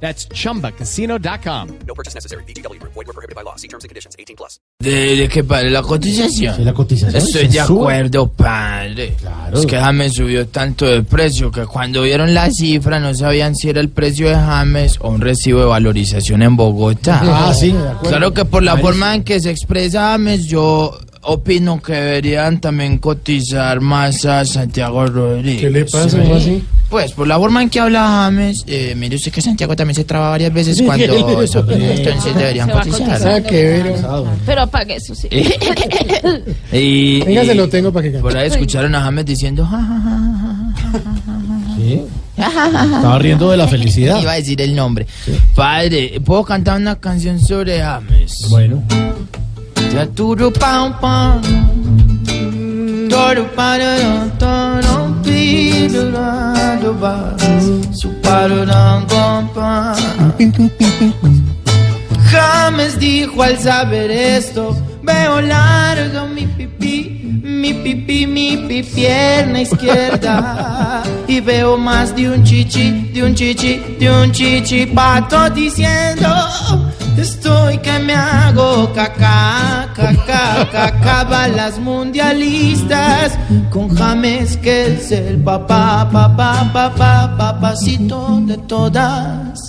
That's chumbacasino.com. No purchase necessary. BGW. Void were prohibited by law. See terms and conditions. 18 plus. De, de que la cotización. Sí, la cotización Estoy de sube. acuerdo, padre. Claro. Es que James subió tanto de precio que cuando vieron la cifra no sabían si era el precio de James o un recibo de valorización en Bogotá. Ah, sí, de acuerdo. Claro que por la forma en que se expresa James, yo opino que deberían también cotizar más a Santiago Rodríguez. ¿Qué le pasa? ¿Cómo así? Pues por la forma en que habla James, eh, mire usted que Santiago también se traba varias veces cuando entonces deberían cotizar. cotizar. Ah, qué. Pero apague eso, sí. y, Venga, se lo tengo para que cante. por ahí escucharon a James diciendo ja, ja, ja, Sí. Estaba riendo de la felicidad. iba a decir el nombre. Padre, ¿puedo cantar una canción sobre James? Bueno. Ya turu pam pam. Toru pirurando ba. Su pararam pam pam. James dijo al saber esto, veo largo mi pipí, mi pipí, mi pi pierna izquierda. Y veo más de un chichi, de un chichi, de un chichi pato diciendo, estoy que me hago caca, caca, balas mundialistas. Con James que es el papá, papá, papá, papacito de todas.